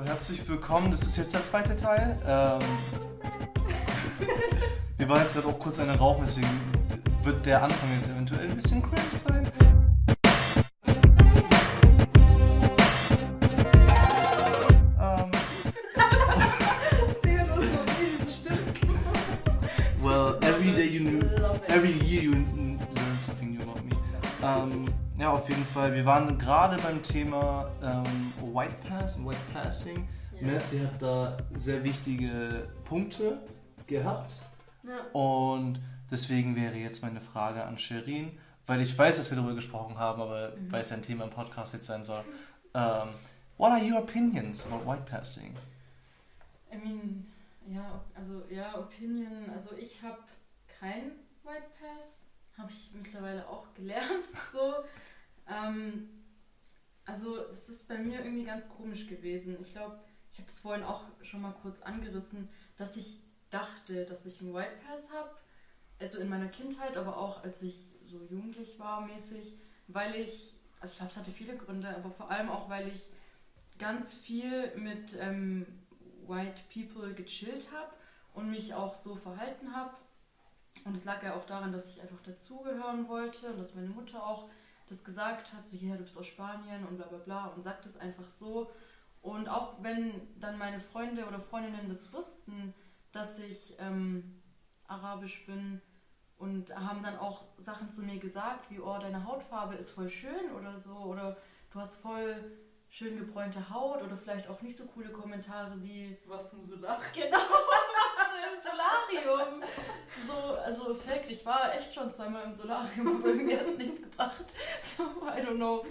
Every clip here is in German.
Herzlich willkommen, das ist jetzt der zweite Teil. Ähm, wir waren jetzt gerade auch kurz eine rauchen, deswegen wird der Anfang jetzt eventuell ein bisschen cringe sein. Auf jeden Fall. Wir waren gerade beim Thema ähm, White Pass und White Passing. Messi hat da sehr wichtige Punkte gehabt. Ja. Und deswegen wäre jetzt meine Frage an Sherin, weil ich weiß, dass wir darüber gesprochen haben, aber weil es ja ein Thema im Podcast jetzt sein soll. Ähm, what are your opinions about White Passing? I mean, ja, also ja, Opinion, also ich habe kein White Pass, habe ich mittlerweile auch gelernt, so. Ähm, also es ist bei mir irgendwie ganz komisch gewesen. Ich glaube, ich habe es vorhin auch schon mal kurz angerissen, dass ich dachte, dass ich einen White Pass habe, also in meiner Kindheit, aber auch als ich so jugendlich war mäßig, weil ich, also ich glaube, es hatte viele Gründe, aber vor allem auch, weil ich ganz viel mit ähm, White People gechillt habe und mich auch so verhalten habe. Und es lag ja auch daran, dass ich einfach dazugehören wollte und dass meine Mutter auch das gesagt hat, so, ja, du bist aus Spanien und bla bla bla und sagt es einfach so. Und auch wenn dann meine Freunde oder Freundinnen das wussten, dass ich ähm, arabisch bin und haben dann auch Sachen zu mir gesagt, wie, oh, deine Hautfarbe ist voll schön oder so, oder du hast voll schön gebräunte Haut oder vielleicht auch nicht so coole Kommentare wie Was nur so lacht. Genau, Solarium. So, also Fakt, ich war echt schon zweimal im Solarium, aber irgendwie hat es nichts gebracht. So, I don't know.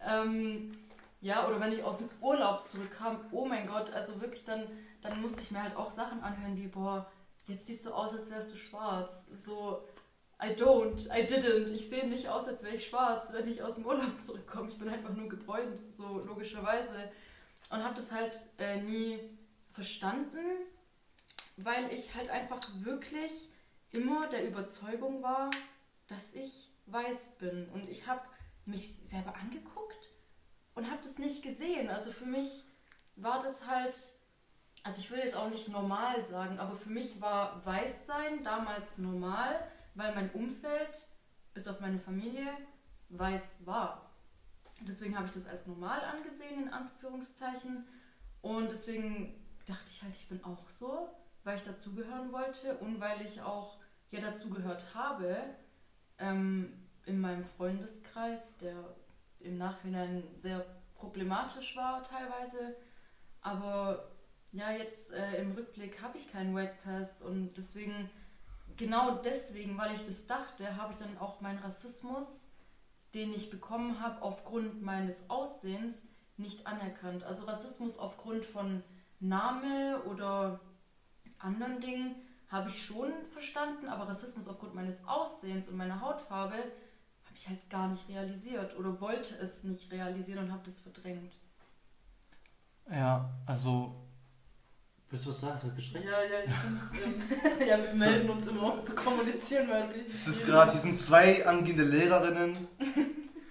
Ähm, ja, oder wenn ich aus dem Urlaub zurückkam, oh mein Gott, also wirklich dann, dann musste ich mir halt auch Sachen anhören wie, boah, jetzt siehst du aus, als wärst du schwarz. So, I don't, I didn't. Ich sehe nicht aus, als wäre ich schwarz, wenn ich aus dem Urlaub zurückkomme. Ich bin einfach nur gebräunt, so logischerweise. Und habe das halt äh, nie verstanden, weil ich halt einfach wirklich immer der Überzeugung war, dass ich weiß bin. Und ich habe mich selber angeguckt und habe das nicht gesehen. Also für mich war das halt, also ich will jetzt auch nicht normal sagen, aber für mich war Weißsein damals normal, weil mein Umfeld, bis auf meine Familie, weiß war. Deswegen habe ich das als normal angesehen, in Anführungszeichen. Und deswegen dachte ich halt, ich bin auch so, weil ich dazugehören wollte und weil ich auch ja dazugehört habe ähm, in meinem Freundeskreis, der im Nachhinein sehr problematisch war teilweise. Aber ja, jetzt äh, im Rückblick habe ich keinen White Pass und deswegen, genau deswegen, weil ich das dachte, habe ich dann auch meinen Rassismus, den ich bekommen habe aufgrund meines Aussehens, nicht anerkannt. Also Rassismus aufgrund von Name oder anderen Dingen habe ich schon verstanden, aber Rassismus aufgrund meines Aussehens und meiner Hautfarbe habe ich halt gar nicht realisiert oder wollte es nicht realisieren und habe das verdrängt. Ja, also. Willst du was sagen? Es hat geschrien. Ja, ja, ich ähm, ja, wir melden uns immer, um zu kommunizieren, weil es Es ist gerade, hier sind zwei angehende Lehrerinnen.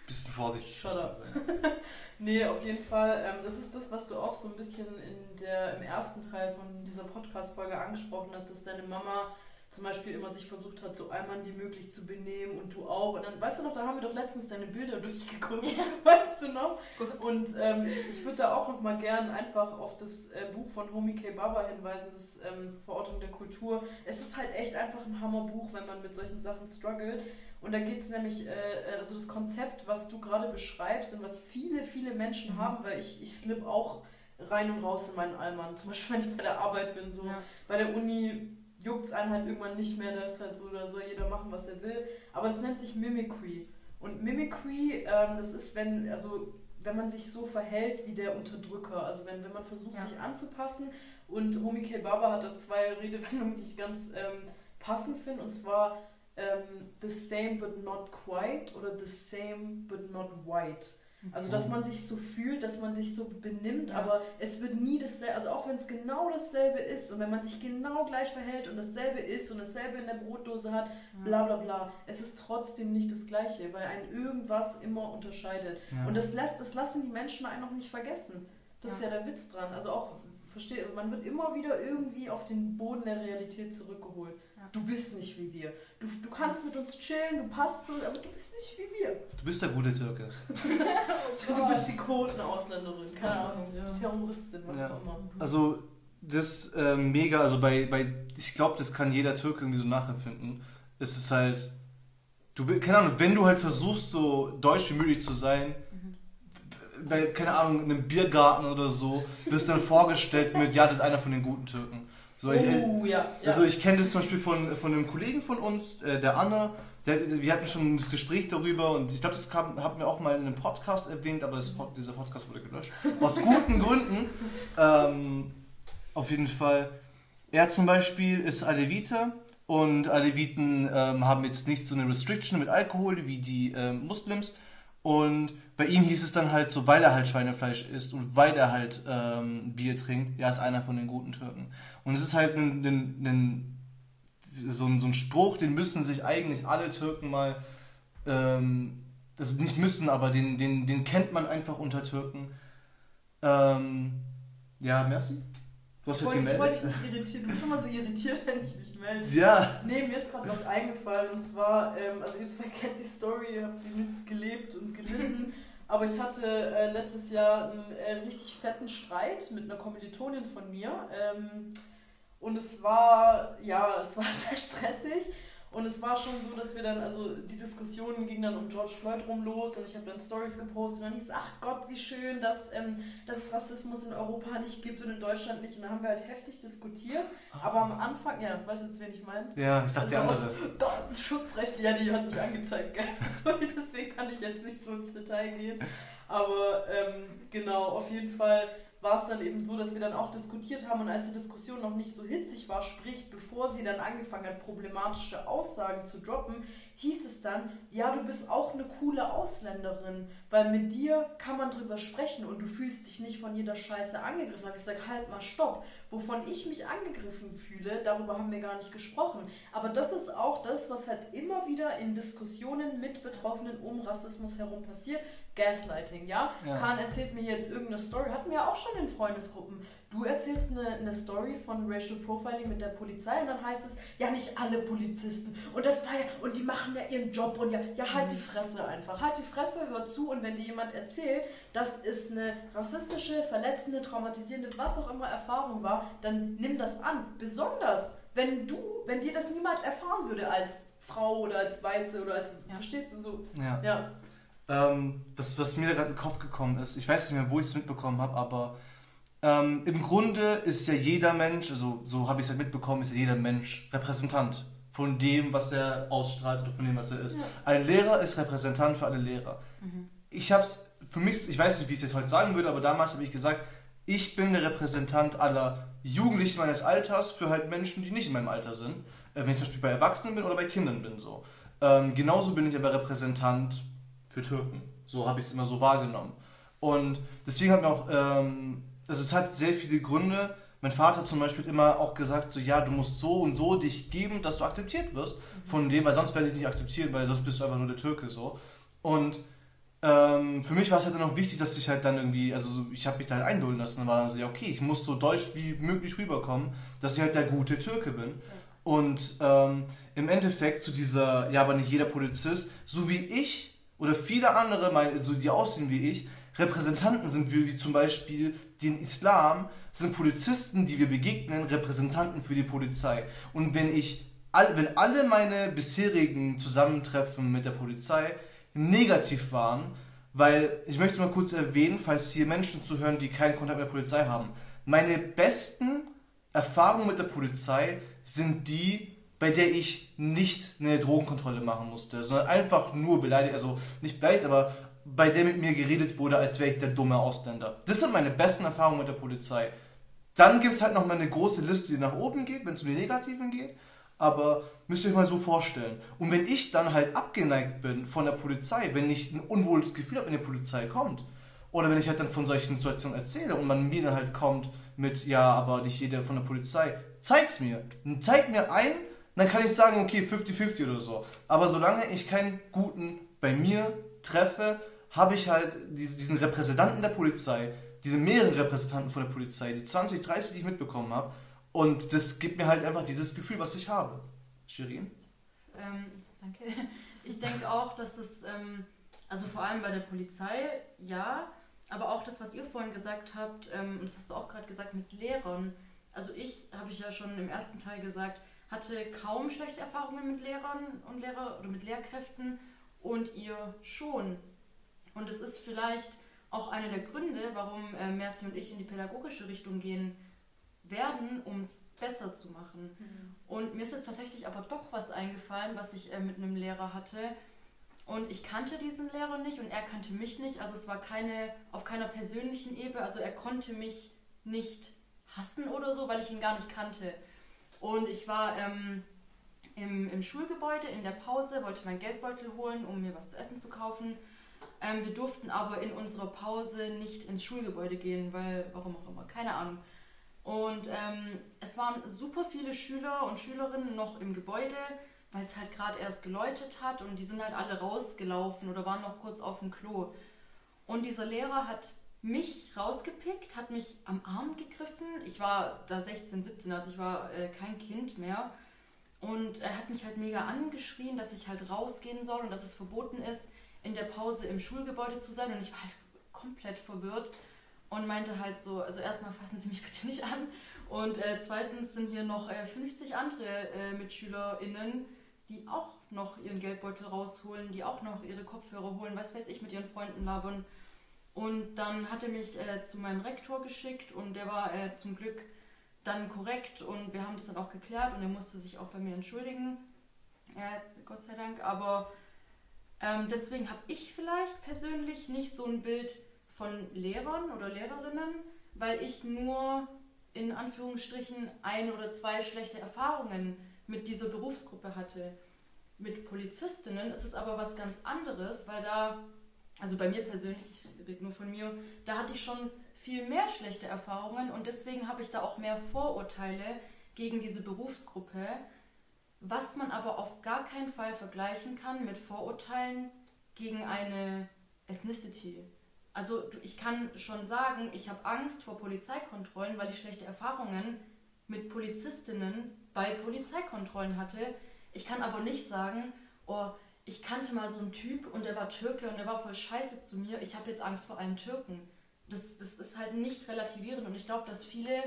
Bisschen vorsichtig. Shut up. Nee, auf jeden Fall. Ähm, das ist das, was du auch so ein bisschen in der, im ersten Teil von dieser Podcast-Folge angesprochen hast, dass deine Mama zum Beispiel immer sich versucht hat, so allmann wie möglich zu benehmen und du auch. Und dann, weißt du noch, da haben wir doch letztens deine Bilder durchgeguckt, weißt du noch? Und ähm, ich würde da auch noch mal gern einfach auf das äh, Buch von Homi K. Baba hinweisen, das ähm, Verortung der Kultur. Es ist halt echt einfach ein Hammerbuch, wenn man mit solchen Sachen struggelt. Und da geht es nämlich, äh, also das Konzept, was du gerade beschreibst und was viele, viele Menschen Mhm. haben, weil ich, ich slip auch rein und raus in meinen Allmann. Zum Beispiel, wenn ich bei der Arbeit bin, so Ja. bei der Uni juckt es einen halt irgendwann nicht mehr, da ist halt so, da soll jeder machen, was er will. Aber das nennt sich Mimicry. Und Mimicry, ähm, das ist, wenn, also wenn man sich so verhält wie der Unterdrücker, also wenn, wenn man versucht, Ja. sich anzupassen. Und Homi K. Baba hat da zwei Redewendungen, die ich ganz ähm, passend finde, und zwar ähm, the same but not quite oder the same but not white. Also, dass man sich so fühlt, dass man sich so benimmt, Ja. aber es wird nie dasselbe, also auch wenn es genau dasselbe ist und wenn man sich genau gleich verhält und dasselbe ist und dasselbe in der Brotdose hat, bla bla bla, es ist trotzdem nicht das Gleiche, weil ein irgendwas immer unterscheidet. Ja. Und das, lässt, das lassen die Menschen einen noch nicht vergessen. Das ja. ist ja der Witz dran. Also auch, verstehe, man wird immer wieder irgendwie auf den Boden der Realität zurückgeholt. Ja. Du bist nicht wie wir. Du, du kannst mit uns chillen, du passt so, aber du bist nicht wie wir. Du bist der gute Türke. du bist die Quotenausländerin, keine Ahnung. Ja. Terroristin, was auch immer. Also das äh, mega, also bei, bei ich glaube, das kann jeder Türke irgendwie so nachempfinden. Es ist halt, du, keine Ahnung, wenn du halt versuchst, so deutsch wie möglich zu sein, mhm. bei, keine Ahnung, in einem Biergarten oder so, wirst dann vorgestellt mit, ja, das ist einer von den guten Türken. So, ich, oh, ja, ja. Also ich kenne das zum Beispiel von, von einem Kollegen von uns, äh, der Anne, der, wir hatten schon das Gespräch darüber und ich glaube, das kam, haben wir auch mal in einem Podcast erwähnt, aber das, dieser Podcast wurde gelöscht. Aus guten Gründen. Ähm, auf jeden Fall. Er zum Beispiel ist Alevite und Aleviten ähm, haben jetzt nicht so eine Restriction mit Alkohol wie die ähm, Muslims. Und bei ihm hieß es dann halt so, weil er halt Schweinefleisch isst und weil er halt ähm, Bier trinkt, er ist einer von den guten Türken. Und es ist halt ein, ein, ein, so, ein, so ein Spruch, den müssen sich eigentlich alle Türken mal, ähm, also nicht müssen, aber den, den, den kennt man einfach unter Türken. Ähm, ja, merci. Du hast halt gemeldet. Ich wollte dich nicht irritieren. Du bist immer so irritiert, wenn ich mich melde. Ja. Nee, mir ist gerade was eingefallen. Und zwar, ähm, also ihr zwei kennt die Story, ihr habt sie mitgelebt und gelitten. Aber ich hatte äh, letztes Jahr einen äh, richtig fetten Streit mit einer Kommilitonin von mir. Ähm, und es war, ja, es war sehr stressig. Und es war schon so, dass wir dann, also die Diskussionen gingen dann um George Floyd rum los und ich habe dann Stories gepostet und dann hieß, ach Gott, wie schön, dass, ähm, dass es Rassismus in Europa nicht gibt und in Deutschland nicht. Und da haben wir halt heftig diskutiert. Ah. Aber am Anfang, ja, weißt du jetzt, wen ich meine? Ja, ich dachte also die andere. Datenschutzrecht, ja, die hat mich angezeigt, gell? deswegen kann ich jetzt nicht so ins Detail gehen. Aber ähm, genau, auf jeden Fall war es dann eben so, dass wir dann auch diskutiert haben und als die Diskussion noch nicht so hitzig war, sprich bevor sie dann angefangen hat, problematische Aussagen zu droppen, hieß es dann, ja, du bist auch eine coole Ausländerin, weil mit dir kann man drüber sprechen und du fühlst dich nicht von jeder Scheiße angegriffen. Da habe ich gesagt, halt mal, stopp. Wovon ich mich angegriffen fühle, darüber haben wir gar nicht gesprochen. Aber das ist auch das, was halt immer wieder in Diskussionen mit Betroffenen um Rassismus herum passiert. Gaslighting, ja? ja? Kahn erzählt mir jetzt irgendeine Story, hatten wir auch schon in Freundesgruppen. Du erzählst eine, eine Story von Racial Profiling mit der Polizei und dann heißt es, ja, nicht alle Polizisten. Und das war ja, und die machen ja ihren Job und ja, ja, halt die Fresse einfach. Halt die Fresse, hör zu und wenn dir jemand erzählt, dass es eine rassistische, verletzende, traumatisierende, was auch immer Erfahrung war, dann nimm das an. Besonders, wenn du, wenn dir das niemals erfahren würde als Frau oder als Weiße oder als, ja. verstehst du so? Ja. ja. Ähm, was, was mir gerade in den Kopf gekommen ist, ich weiß nicht mehr, wo ich es mitbekommen habe, aber ähm, im Grunde ist ja jeder Mensch, also so habe ich es halt mitbekommen, ist ja jeder Mensch Repräsentant von dem, was er ausstrahlt oder von dem, was er ist. Ja. Ein Lehrer ist Repräsentant für alle Lehrer. Mhm. Ich habe es für mich, ich weiß nicht, wie ich es jetzt heute sagen würde, aber damals habe ich gesagt, ich bin der Repräsentant aller Jugendlichen meines Alters für halt Menschen, die nicht in meinem Alter sind. Äh, wenn ich zum Beispiel bei Erwachsenen bin oder bei Kindern bin, so. Ähm, genauso bin ich aber Repräsentant für Türken. So habe ich es immer so wahrgenommen. Und deswegen hat mir auch, ähm, also es hat sehr viele Gründe. Mein Vater zum Beispiel hat immer auch gesagt, so ja, du musst so und so dich geben, dass du akzeptiert wirst von dem, weil sonst werde ich nicht akzeptieren, weil sonst bist du einfach nur der Türke so. Und ähm, für mich war es halt dann auch wichtig, dass ich halt dann irgendwie, also ich habe mich da halt eindulden lassen. Dann war dann so, ja, okay, ich muss so deutsch wie möglich rüberkommen, dass ich halt der gute Türke bin. Und ähm, im Endeffekt zu dieser, ja, aber nicht jeder Polizist, so wie ich oder viele andere, so die aussehen wie ich, Repräsentanten sind, wie, wie zum Beispiel den Islam, sind Polizisten, die wir begegnen, Repräsentanten für die Polizei. Und wenn ich, all, wenn alle meine bisherigen Zusammentreffen mit der Polizei negativ waren, weil ich möchte mal kurz erwähnen, falls hier Menschen zuhören, die keinen Kontakt mit der Polizei haben, meine besten Erfahrungen mit der Polizei sind die, bei der ich nicht eine Drogenkontrolle machen musste, sondern einfach nur beleidigt, also nicht beleidigt, aber bei der mit mir geredet wurde, als wäre ich der dumme Ausländer. Das sind meine besten Erfahrungen mit der Polizei. Dann gibt es halt noch mal eine große Liste, die nach oben geht, wenn es um die Negativen geht. Aber müsst ihr euch mal so vorstellen. Und wenn ich dann halt abgeneigt bin von der Polizei, wenn ich ein unwohles Gefühl habe, wenn die Polizei kommt, oder wenn ich halt dann von solchen Situationen erzähle und man mir dann halt kommt mit, ja, aber nicht jeder von der Polizei, zeig's mir. Zeig mir ein, dann kann ich sagen, okay, 50-50 oder so. Aber solange ich keinen guten bei mir treffe, habe ich halt diesen Repräsentanten der Polizei, diese mehreren Repräsentanten von der Polizei, die 20, 30, die ich mitbekommen habe. Und das gibt mir halt einfach dieses Gefühl, was ich habe. Shirin? Ähm, danke. Ich denke auch, dass es, ähm, also vor allem bei der Polizei, ja, aber auch das, was ihr vorhin gesagt habt, ähm, und das hast du auch gerade gesagt mit Lehrern. Also ich, habe ich ja schon im ersten Teil gesagt, hatte kaum schlechte Erfahrungen mit Lehrern und Lehrer oder mit Lehrkräften und ihr schon. Und es ist vielleicht auch einer der Gründe, warum äh, Mercy und ich in die pädagogische Richtung gehen werden, um es besser zu machen. Mhm. Und mir ist jetzt tatsächlich aber doch was eingefallen, was ich äh, mit einem Lehrer hatte. Und ich kannte diesen Lehrer nicht und er kannte mich nicht. Also es war keine auf keiner persönlichen Ebene. Also er konnte mich nicht hassen oder so, weil ich ihn gar nicht kannte. Und ich war ähm, im, im Schulgebäude in der Pause, wollte meinen Geldbeutel holen, um mir was zu essen zu kaufen. Ähm, wir durften aber in unserer Pause nicht ins Schulgebäude gehen, weil, warum auch immer, keine Ahnung. Und ähm, es waren super viele Schüler und Schülerinnen noch im Gebäude, weil es halt gerade erst geläutet hat und die sind halt alle rausgelaufen oder waren noch kurz auf dem Klo. Und dieser Lehrer hat mich rausgepickt, hat mich am Arm gegriffen. Ich war da 16, 17, also ich war äh, kein Kind mehr. Und er hat mich halt mega angeschrien, dass ich halt rausgehen soll und dass es verboten ist, in der Pause im Schulgebäude zu sein. Und ich war halt komplett verwirrt und meinte halt so, also erstmal fassen Sie mich bitte nicht an. Und äh, zweitens sind hier noch äh, 50 andere äh, MitschülerInnen, die auch noch ihren Geldbeutel rausholen, die auch noch ihre Kopfhörer holen, was weiß ich, mit ihren Freunden labern. Und dann hat er mich äh, zu meinem Rektor geschickt und der war äh, zum Glück dann korrekt und wir haben das dann auch geklärt und er musste sich auch bei mir entschuldigen. Ja, Gott sei Dank. Aber ähm, deswegen habe ich vielleicht persönlich nicht so ein Bild von Lehrern oder Lehrerinnen, weil ich nur in Anführungsstrichen ein oder zwei schlechte Erfahrungen mit dieser Berufsgruppe hatte. Mit Polizistinnen ist es aber was ganz anderes, weil da also bei mir persönlich, ich rede nur von mir, da hatte ich schon viel mehr schlechte Erfahrungen und deswegen habe ich da auch mehr Vorurteile gegen diese Berufsgruppe, was man aber auf gar keinen Fall vergleichen kann mit Vorurteilen gegen eine Ethnicity. Also ich kann schon sagen, ich habe Angst vor Polizeikontrollen, weil ich schlechte Erfahrungen mit Polizistinnen bei Polizeikontrollen hatte. Ich kann aber nicht sagen, oh, ich kannte mal so einen Typ und der war Türke und der war voll scheiße zu mir. Ich habe jetzt Angst vor allen Türken. Das, das ist halt nicht relativierend und ich glaube, dass viele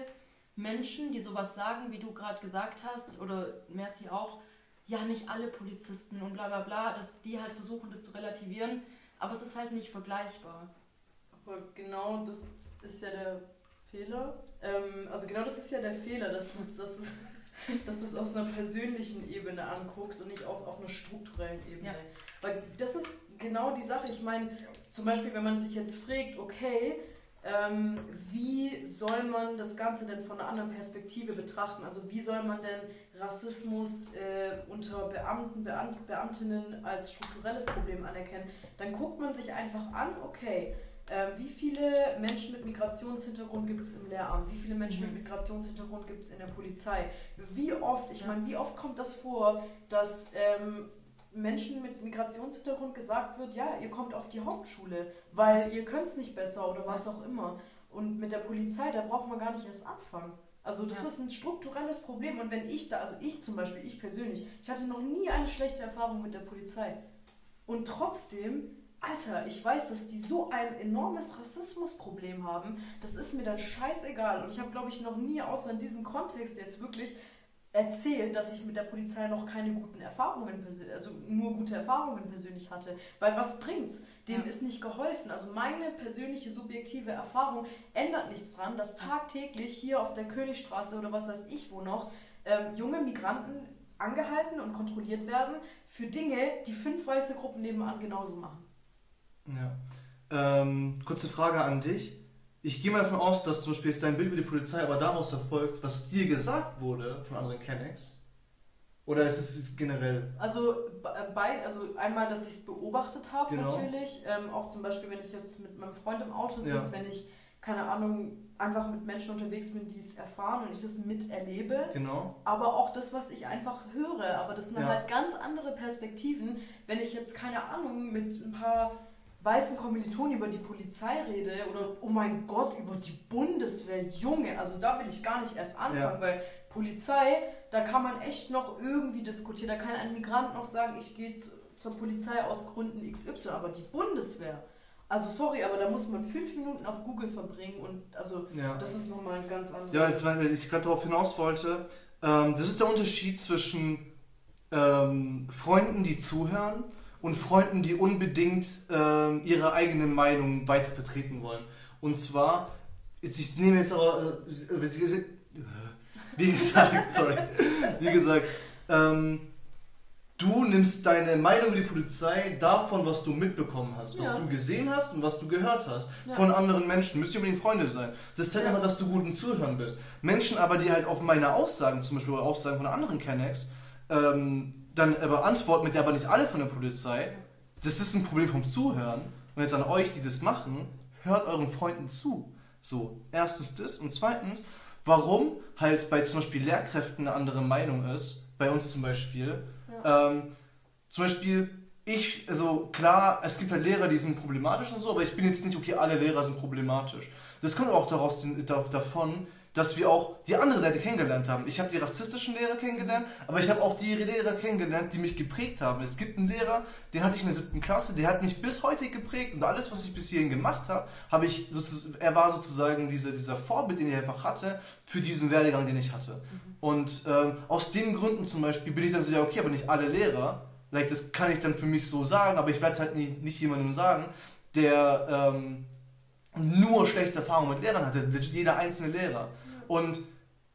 Menschen, die sowas sagen, wie du gerade gesagt hast, oder Mercy auch, ja, nicht alle Polizisten und bla bla bla, dass die halt versuchen, das zu relativieren, aber es ist halt nicht vergleichbar. Aber genau das ist ja der Fehler. Ähm, also genau das ist ja der Fehler, dass du es dass dass du es aus einer persönlichen Ebene anguckst und nicht auf, auf einer strukturellen Ebene. Ja. Weil das ist genau die Sache. Ich meine, zum Beispiel, wenn man sich jetzt fragt, okay, ähm, wie soll man das Ganze denn von einer anderen Perspektive betrachten? Also wie soll man denn Rassismus äh, unter Beamten, Beamt, Beamtinnen als strukturelles Problem anerkennen? Dann guckt man sich einfach an, okay, ähm, wie viele Menschen mit Migrationshintergrund gibt es im Lehramt? Wie viele Menschen mhm. mit Migrationshintergrund gibt es in der Polizei? Wie oft, ich meine, wie oft kommt das vor, dass ähm, Menschen mit Migrationshintergrund gesagt wird, ja, ihr kommt auf die Hauptschule, weil ihr könnt es nicht besser oder was auch immer. Und mit der Polizei, da braucht man gar nicht erst anfangen. Also das ja. ist ein strukturelles Problem. Und wenn ich da, also ich zum Beispiel, ich persönlich, ich hatte noch nie eine schlechte Erfahrung mit der Polizei. Und trotzdem Alter, ich weiß, dass die so ein enormes Rassismusproblem haben. Das ist mir dann scheißegal. Und ich habe, glaube ich, noch nie außer in diesem Kontext jetzt wirklich erzählt, dass ich mit der Polizei noch keine guten Erfahrungen, also nur gute Erfahrungen persönlich hatte. Weil was bringt's? Dem ja. ist nicht geholfen. Also meine persönliche subjektive Erfahrung ändert nichts dran, dass tagtäglich hier auf der Königstraße oder was weiß ich wo noch ähm, junge Migranten angehalten und kontrolliert werden für Dinge, die fünf weiße Gruppen nebenan genauso machen. Ja. Ähm, kurze Frage an dich. Ich gehe mal davon aus, dass zum Beispiel dein Bild über die Polizei aber daraus erfolgt, was dir gesagt wurde von anderen Kennex. Oder ist es generell? Also, bei, also einmal, dass ich es beobachtet habe genau. natürlich. Ähm, auch zum Beispiel, wenn ich jetzt mit meinem Freund im Auto sitze, ja. wenn ich, keine Ahnung, einfach mit Menschen unterwegs bin, die es erfahren und ich das miterlebe. Genau. Aber auch das, was ich einfach höre. Aber das sind ja. halt ganz andere Perspektiven, wenn ich jetzt, keine Ahnung, mit ein paar weißen Kommilitonen über die Polizei rede oder oh mein Gott, über die Bundeswehr, Junge, also da will ich gar nicht erst anfangen, ja. weil Polizei, da kann man echt noch irgendwie diskutieren. Da kann ein Migrant noch sagen, ich gehe zur Polizei aus Gründen XY, aber die Bundeswehr, also sorry, aber da muss man fünf Minuten auf Google verbringen und also ja. das ist nochmal ein ganz anderes. Ja, weil ich gerade darauf hinaus wollte, ähm, das ist der Unterschied zwischen ähm, Freunden, die zuhören und Freunden, die unbedingt ähm, ihre eigene Meinung weiter vertreten wollen. Und zwar, jetzt, ich nehme jetzt aber, äh, wie gesagt, sorry, wie gesagt, ähm, du nimmst deine Meinung über die Polizei davon, was du mitbekommen hast, was ja. du gesehen hast und was du gehört hast ja. von anderen Menschen. Müsst ihr unbedingt Freunde sein. Das zeigt ja. einfach, dass du gut im Zuhören bist. Menschen aber, die halt auf meine Aussagen, zum Beispiel Aussagen von anderen Kennex, ähm, dann aber antworten mit, ja, aber nicht alle von der Polizei. Das ist ein Problem vom Zuhören. Und jetzt an euch, die das machen, hört euren Freunden zu. So, erstens das und zweitens, warum halt bei zum Beispiel Lehrkräften eine andere Meinung ist, bei uns zum Beispiel. Ja. Ähm, zum Beispiel, ich, also klar, es gibt halt Lehrer, die sind problematisch und so, aber ich bin jetzt nicht, okay, alle Lehrer sind problematisch. Das kommt auch daraus, davon, dass wir auch die andere Seite kennengelernt haben. Ich habe die rassistischen Lehrer kennengelernt, aber ich habe auch die Lehrer kennengelernt, die mich geprägt haben. Es gibt einen Lehrer, den hatte ich in der siebten Klasse, der hat mich bis heute geprägt und alles, was ich bis hierhin gemacht habe, habe ich sozusagen, er war sozusagen diese, dieser Vorbild, den ich einfach hatte, für diesen Werdegang, den ich hatte. Mhm. Und ähm, aus den Gründen zum Beispiel bin ich dann so, ja, okay, aber nicht alle Lehrer, like, das kann ich dann für mich so sagen, aber ich werde es halt nie, nicht jemandem sagen, der ähm, nur schlechte Erfahrungen mit Lehrern hatte, jeder einzelne Lehrer. Und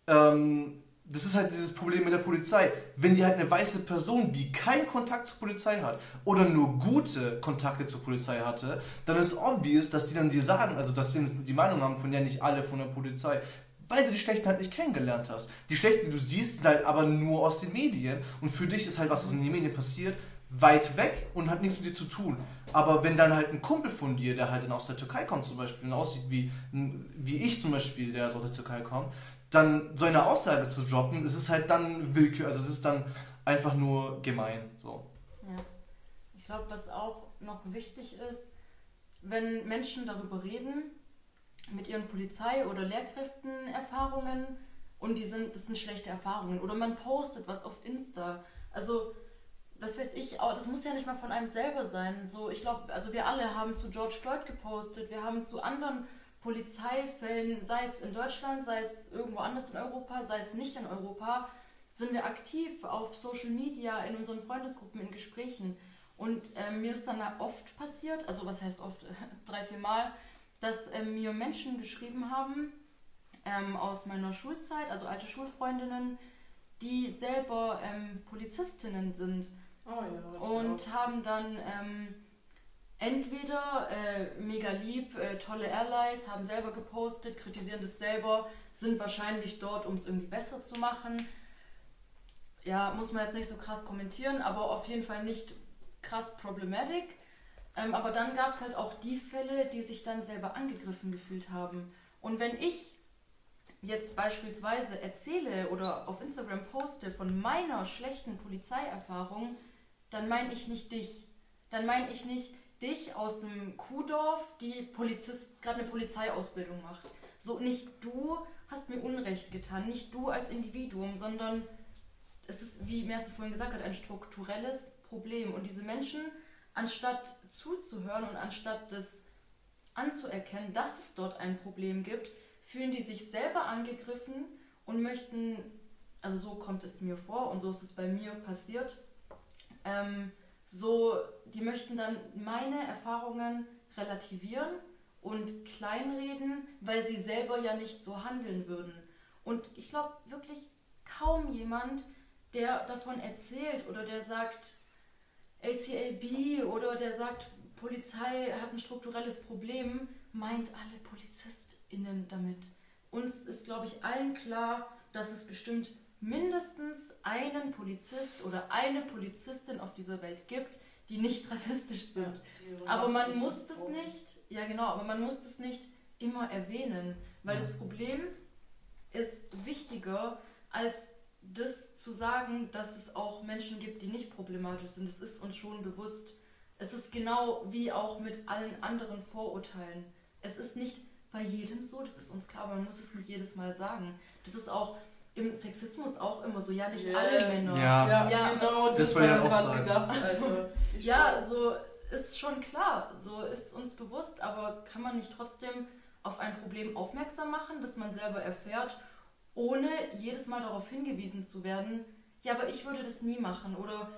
ähm, das ist halt dieses Problem mit der Polizei. Wenn die halt eine weiße Person, die keinen Kontakt zur Polizei hat oder nur gute Kontakte zur Polizei hatte, dann ist obvious, dass die dann dir sagen, also dass die die Meinung haben von ja nicht alle von der Polizei, weil du die Schlechten halt nicht kennengelernt hast. Die Schlechten, die du siehst, sind halt aber nur aus den Medien und für dich ist halt was, in den Medien passiert, weit weg und hat nichts mit dir zu tun. Aber wenn dann halt ein Kumpel von dir, der halt dann aus der Türkei kommt zum Beispiel und aussieht wie, wie ich zum Beispiel, der aus der Türkei kommt, dann so eine Aussage zu droppen, es ist halt dann Willkür, also es ist dann einfach nur gemein. So. Ja. Ich glaube, was auch noch wichtig ist, wenn Menschen darüber reden, mit ihren Polizei- oder Lehrkräften Erfahrungen und die sind, das sind schlechte Erfahrungen oder man postet was auf Insta. Also was weiß ich, das muss ja nicht mal von einem selber sein. So, ich glaube, also wir alle haben zu George Floyd gepostet, wir haben zu anderen Polizeifällen, sei es in Deutschland, sei es irgendwo anders in Europa, sei es nicht in Europa, sind wir aktiv auf Social Media, in unseren Freundesgruppen, in Gesprächen. Und äh, mir ist dann oft passiert, also was heißt oft, drei, vier Mal, dass äh, mir Menschen geschrieben haben ähm, aus meiner Schulzeit, also alte Schulfreundinnen, die selber ähm, Polizistinnen sind Oh, ja, und haben dann ähm, entweder äh, mega lieb, äh, tolle Airlines, haben selber gepostet, kritisieren das selber, sind wahrscheinlich dort, um es irgendwie besser zu machen. Ja, muss man jetzt nicht so krass kommentieren, aber auf jeden Fall nicht krass problematic. Ähm, aber dann gab es halt auch die Fälle, die sich dann selber angegriffen gefühlt haben. Und wenn ich jetzt beispielsweise erzähle oder auf Instagram poste von meiner schlechten Polizeierfahrung, dann meine ich nicht dich. Dann meine ich nicht dich aus dem Kuhdorf, die Polizist gerade eine Polizeiausbildung macht. So nicht du hast mir Unrecht getan, nicht du als Individuum, sondern es ist, wie Merce vorhin gesagt hat, ein strukturelles Problem. Und diese Menschen, anstatt zuzuhören und anstatt das anzuerkennen, dass es dort ein Problem gibt, fühlen die sich selber angegriffen und möchten, also so kommt es mir vor und so ist es bei mir passiert, ähm, so, die möchten dann meine Erfahrungen relativieren und kleinreden, weil sie selber ja nicht so handeln würden. Und ich glaube wirklich kaum jemand, der davon erzählt oder der sagt ACAB oder der sagt, Polizei hat ein strukturelles Problem, meint alle PolizistInnen damit. Uns ist, glaube ich, allen klar, dass es bestimmt mindestens einen Polizist oder eine Polizistin auf dieser Welt gibt, die nicht rassistisch sind. Ja, aber man muss das nicht, ja genau, aber man muss das nicht immer erwähnen, weil ja. das Problem ist wichtiger als das zu sagen, dass es auch Menschen gibt, die nicht problematisch sind. Das ist uns schon bewusst. es ist genau wie auch mit allen anderen Vorurteilen. Es ist nicht bei jedem so, das ist uns klar, aber man muss es nicht jedes Mal sagen. Das ist auch im Sexismus auch immer so, ja, nicht yes. alle Männer. Ja, ja, ja genau, das, das war ja auch sagen. gedacht. Also, ja, so ist schon klar, so ist uns bewusst, aber kann man nicht trotzdem auf ein Problem aufmerksam machen, das man selber erfährt, ohne jedes Mal darauf hingewiesen zu werden, ja, aber ich würde das nie machen oder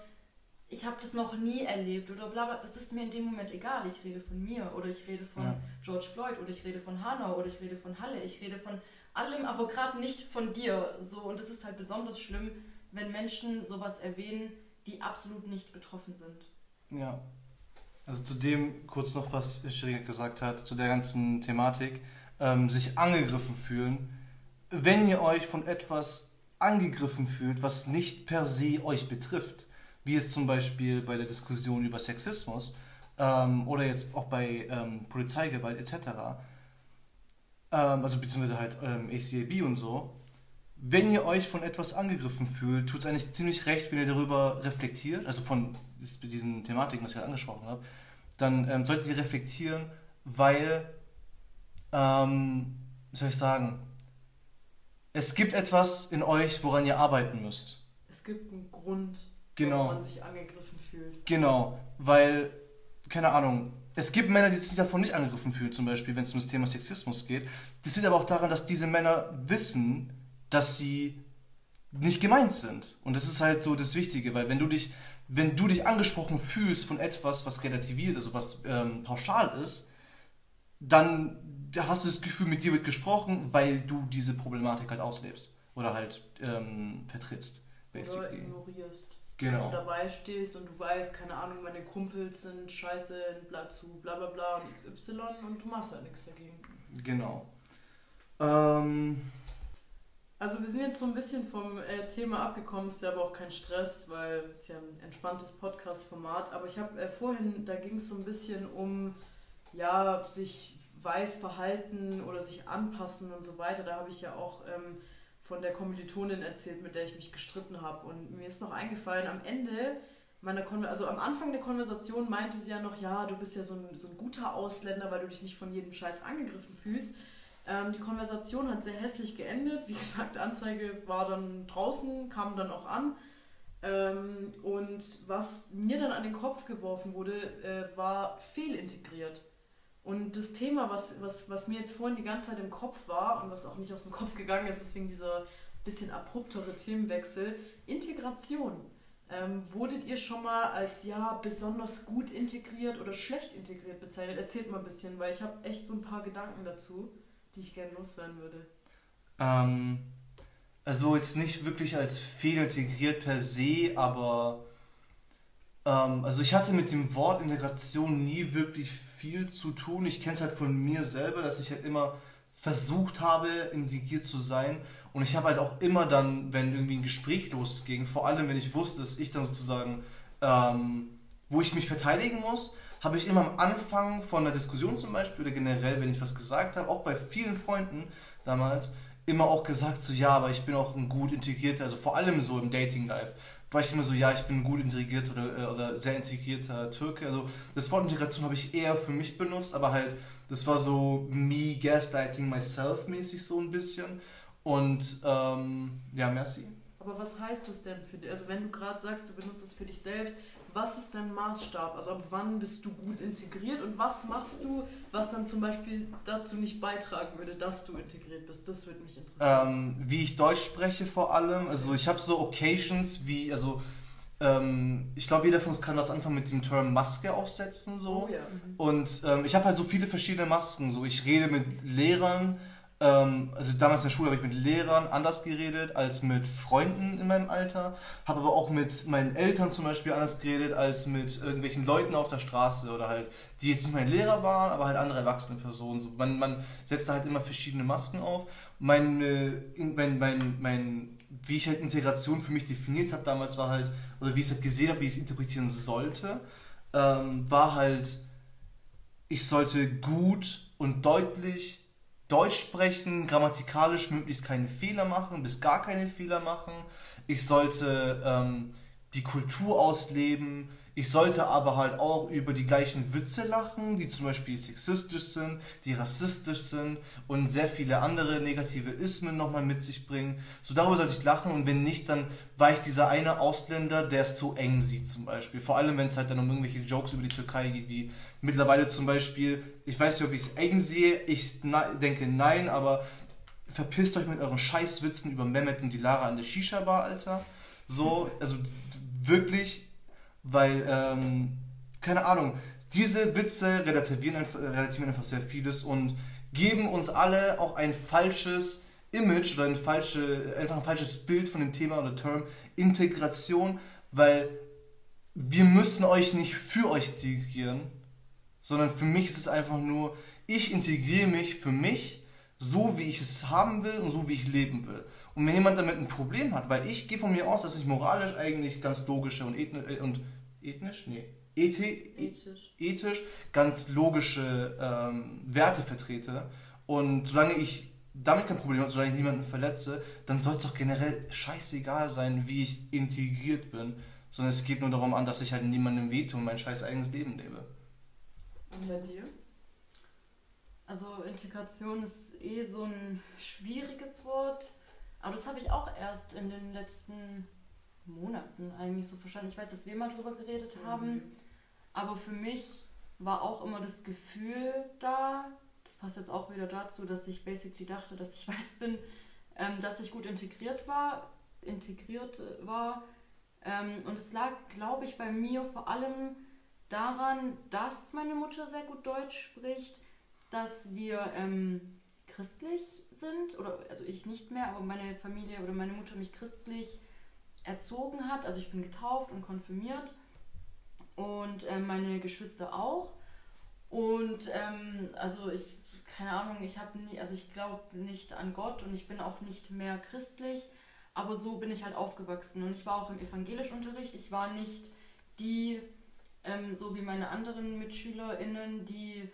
ich habe das noch nie erlebt oder bla bla, das ist mir in dem Moment egal. Ich rede von mir oder ich rede von ja. George Floyd oder ich rede von Hanau oder ich rede von Halle, ich rede von allem, aber gerade nicht von dir. So, und es ist halt besonders schlimm, wenn Menschen sowas erwähnen, die absolut nicht betroffen sind. Ja. Also zu dem kurz noch, was Shirin gesagt hat, zu der ganzen Thematik, ähm, sich angegriffen fühlen. Wenn ihr euch von etwas angegriffen fühlt, was nicht per se euch betrifft, wie es zum Beispiel bei der Diskussion über Sexismus ähm, oder jetzt auch bei ähm, Polizeigewalt etc., ähm, also beziehungsweise halt ähm, ACAB und so, wenn ihr euch von etwas angegriffen fühlt, tut es eigentlich ziemlich recht, wenn ihr darüber reflektiert, also von diesen Thematiken, was ich gerade angesprochen habe, dann ähm, solltet ihr reflektieren, weil, ähm, wie soll ich sagen, es gibt etwas in euch, woran ihr arbeiten müsst. Es gibt einen Grund, genau. warum man sich angegriffen fühlt. Genau, weil, keine Ahnung, es gibt Männer, die sich davon nicht angegriffen fühlen, zum Beispiel, wenn es um das Thema Sexismus geht. Das liegt aber auch daran, dass diese Männer wissen, dass sie nicht gemeint sind. Und das ist halt so das Wichtige, weil wenn du dich, wenn du dich angesprochen fühlst von etwas, was relativiert, also was ähm, pauschal ist, dann hast du das Gefühl, mit dir wird gesprochen, weil du diese Problematik halt auslebst oder halt ähm, vertrittst. Basically. Oder ignorierst. Genau. Dass du dabei stehst und du weißt, keine Ahnung, meine Kumpels sind scheiße ein Blatt zu bla bla bla und XY und du machst halt nichts dagegen. Genau. Ähm. Also wir sind jetzt so ein bisschen vom äh, Thema abgekommen, ist ja aber auch kein Stress, weil es ja ein entspanntes Podcast-Format. Aber ich habe äh, vorhin, da ging es so ein bisschen um, ja, sich weiß verhalten oder sich anpassen und so weiter. Da habe ich ja auch ähm, von der Kommilitonin erzählt, mit der ich mich gestritten habe. Und mir ist noch eingefallen, am Ende meiner Konversation, also am Anfang der Konversation meinte sie ja noch, ja, du bist ja so ein, so ein guter Ausländer, weil du dich nicht von jedem Scheiß angegriffen fühlst. Ähm, die Konversation hat sehr hässlich geendet. Wie gesagt, Anzeige war dann draußen, kam dann auch an. Ähm, und was mir dann an den Kopf geworfen wurde, äh, war fehlintegriert. Und das Thema, was, was, was mir jetzt vorhin die ganze Zeit im Kopf war und was auch nicht aus dem Kopf gegangen ist, deswegen dieser bisschen abruptere Themenwechsel, Integration. Ähm, wurdet ihr schon mal als ja besonders gut integriert oder schlecht integriert bezeichnet? Erzählt mal ein bisschen, weil ich habe echt so ein paar Gedanken dazu, die ich gerne loswerden würde. Ähm, also jetzt nicht wirklich als fehlintegriert per se, aber ähm, also ich hatte mit dem Wort Integration nie wirklich viel zu tun. Ich kenne es halt von mir selber, dass ich halt immer versucht habe, integriert zu sein. Und ich habe halt auch immer dann, wenn irgendwie ein Gespräch losging, vor allem wenn ich wusste, dass ich dann sozusagen, ähm, wo ich mich verteidigen muss, habe ich immer am Anfang von einer Diskussion zum Beispiel oder generell, wenn ich was gesagt habe, auch bei vielen Freunden damals, immer auch gesagt, so ja, aber ich bin auch ein gut integrierter, also vor allem so im Dating-Life war ich immer so, ja, ich bin gut integriert oder, äh, oder sehr integrierter Türke. Also das Wort Integration habe ich eher für mich benutzt, aber halt, das war so me gaslighting myself mäßig so ein bisschen. Und ähm, ja, merci. Aber was heißt das denn für dich? Also wenn du gerade sagst, du benutzt es für dich selbst, was ist dein Maßstab? Also ab wann bist du gut integriert und was machst du, was dann zum Beispiel dazu nicht beitragen würde, dass du integriert bist? Das würde mich interessieren. Ähm, wie ich Deutsch spreche vor allem. Also ich habe so Occasions wie, also ähm, ich glaube, jeder von uns kann das anfangen mit dem Term Maske aufsetzen. So. Oh ja. Mhm. Und ähm, ich habe halt so viele verschiedene Masken. So. Ich rede mit Lehrern, also damals in der Schule habe ich mit Lehrern anders geredet als mit Freunden in meinem Alter, habe aber auch mit meinen Eltern zum Beispiel anders geredet als mit irgendwelchen Leuten auf der Straße oder halt, die jetzt nicht meine Lehrer waren, aber halt andere erwachsene Personen. So, man, man setzt da halt immer verschiedene Masken auf. Mein, mein, mein, mein, wie ich halt Integration für mich definiert habe damals war halt, oder wie ich es halt gesehen habe, wie ich es interpretieren sollte, ähm, war halt, ich sollte gut und deutlich Deutsch sprechen, grammatikalisch möglichst keine Fehler machen, bis gar keine Fehler machen. Ich sollte ähm, die Kultur ausleben. Ich sollte aber halt auch über die gleichen Witze lachen, die zum Beispiel sexistisch sind, die rassistisch sind und sehr viele andere negative Ismen nochmal mit sich bringen. So darüber sollte ich lachen und wenn nicht, dann war ich dieser eine Ausländer, der es zu eng sieht zum Beispiel. Vor allem, wenn es halt dann um irgendwelche Jokes über die Türkei geht, wie mittlerweile zum Beispiel, ich weiß nicht, ob ich es eng sehe, ich denke nein, aber verpisst euch mit euren Scheißwitzen über Mehmet und die Lara an der Shisha-Bar, Alter. So, also wirklich weil, ähm, keine Ahnung, diese Witze relativieren, relativieren einfach sehr vieles und geben uns alle auch ein falsches Image oder ein, falsche, einfach ein falsches Bild von dem Thema oder Term Integration, weil wir müssen euch nicht für euch integrieren, sondern für mich ist es einfach nur, ich integriere mich für mich, so wie ich es haben will und so wie ich leben will. Und wenn jemand damit ein Problem hat, weil ich gehe von mir aus, dass ich moralisch eigentlich ganz logische und, ethnisch, und ethnisch, nee, ethi ethisch. ethisch ganz logische ähm, Werte vertrete. Und solange ich damit kein Problem habe, solange ich niemanden verletze, dann soll es doch generell scheißegal sein, wie ich integriert bin. Sondern es geht nur darum an, dass ich halt niemandem wehtue und mein scheiß eigenes Leben lebe. Und bei dir? Also Integration ist eh so ein schwieriges Wort. Aber das habe ich auch erst in den letzten Monaten eigentlich so verstanden. Ich weiß, dass wir mal drüber geredet mhm. haben, aber für mich war auch immer das Gefühl da, das passt jetzt auch wieder dazu, dass ich basically dachte, dass ich weiß bin, ähm, dass ich gut integriert war, integriert äh, war. Ähm, und es lag, glaube ich, bei mir vor allem daran, dass meine Mutter sehr gut Deutsch spricht, dass wir ähm, christlich sind, oder also ich nicht mehr, aber meine Familie oder meine Mutter mich christlich erzogen hat. Also ich bin getauft und konfirmiert und äh, meine Geschwister auch. Und ähm, also ich, keine Ahnung, ich habe nie, also ich glaube nicht an Gott und ich bin auch nicht mehr christlich, aber so bin ich halt aufgewachsen. Und ich war auch im Evangelischunterricht. Ich war nicht die, ähm, so wie meine anderen MitschülerInnen, die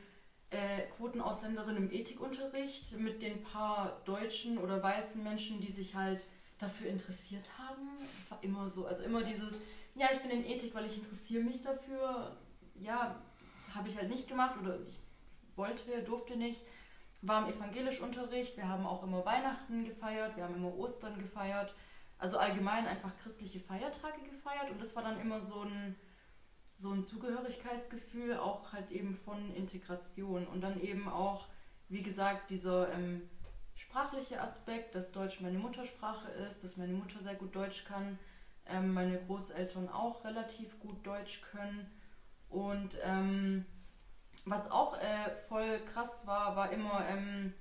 äh, Quotenausländerinnen im Ethikunterricht mit den paar deutschen oder weißen Menschen, die sich halt dafür interessiert haben. Das war immer so. Also immer dieses, ja, ich bin in Ethik, weil ich interessiere mich dafür. Ja, habe ich halt nicht gemacht oder ich wollte, durfte nicht. War im Evangelischunterricht. Wir haben auch immer Weihnachten gefeiert, wir haben immer Ostern gefeiert. Also allgemein einfach christliche Feiertage gefeiert und das war dann immer so ein, so ein Zugehörigkeitsgefühl, auch halt eben von Integration und dann eben auch, wie gesagt, dieser ähm, sprachliche Aspekt, dass Deutsch meine Muttersprache ist, dass meine Mutter sehr gut Deutsch kann, ähm, meine Großeltern auch relativ gut Deutsch können. Und ähm, was auch äh, voll krass war, war immer, ähm,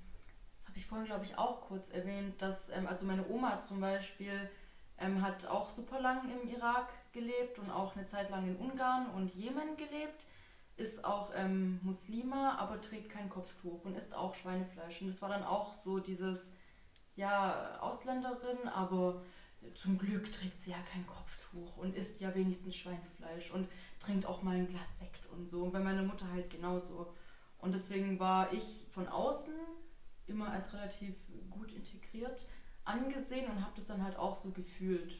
das habe ich vorhin glaube ich auch kurz erwähnt, dass ähm, also meine Oma zum Beispiel ähm, hat auch super lang im Irak gelebt und auch eine Zeit lang in Ungarn und Jemen gelebt ist auch ähm, Muslima, aber trägt kein Kopftuch und isst auch Schweinefleisch. Und das war dann auch so dieses, ja, Ausländerin, aber zum Glück trägt sie ja kein Kopftuch und isst ja wenigstens Schweinefleisch und trinkt auch mal ein Glas Sekt und so. Und bei meiner Mutter halt genauso. Und deswegen war ich von außen immer als relativ gut integriert angesehen und habe das dann halt auch so gefühlt,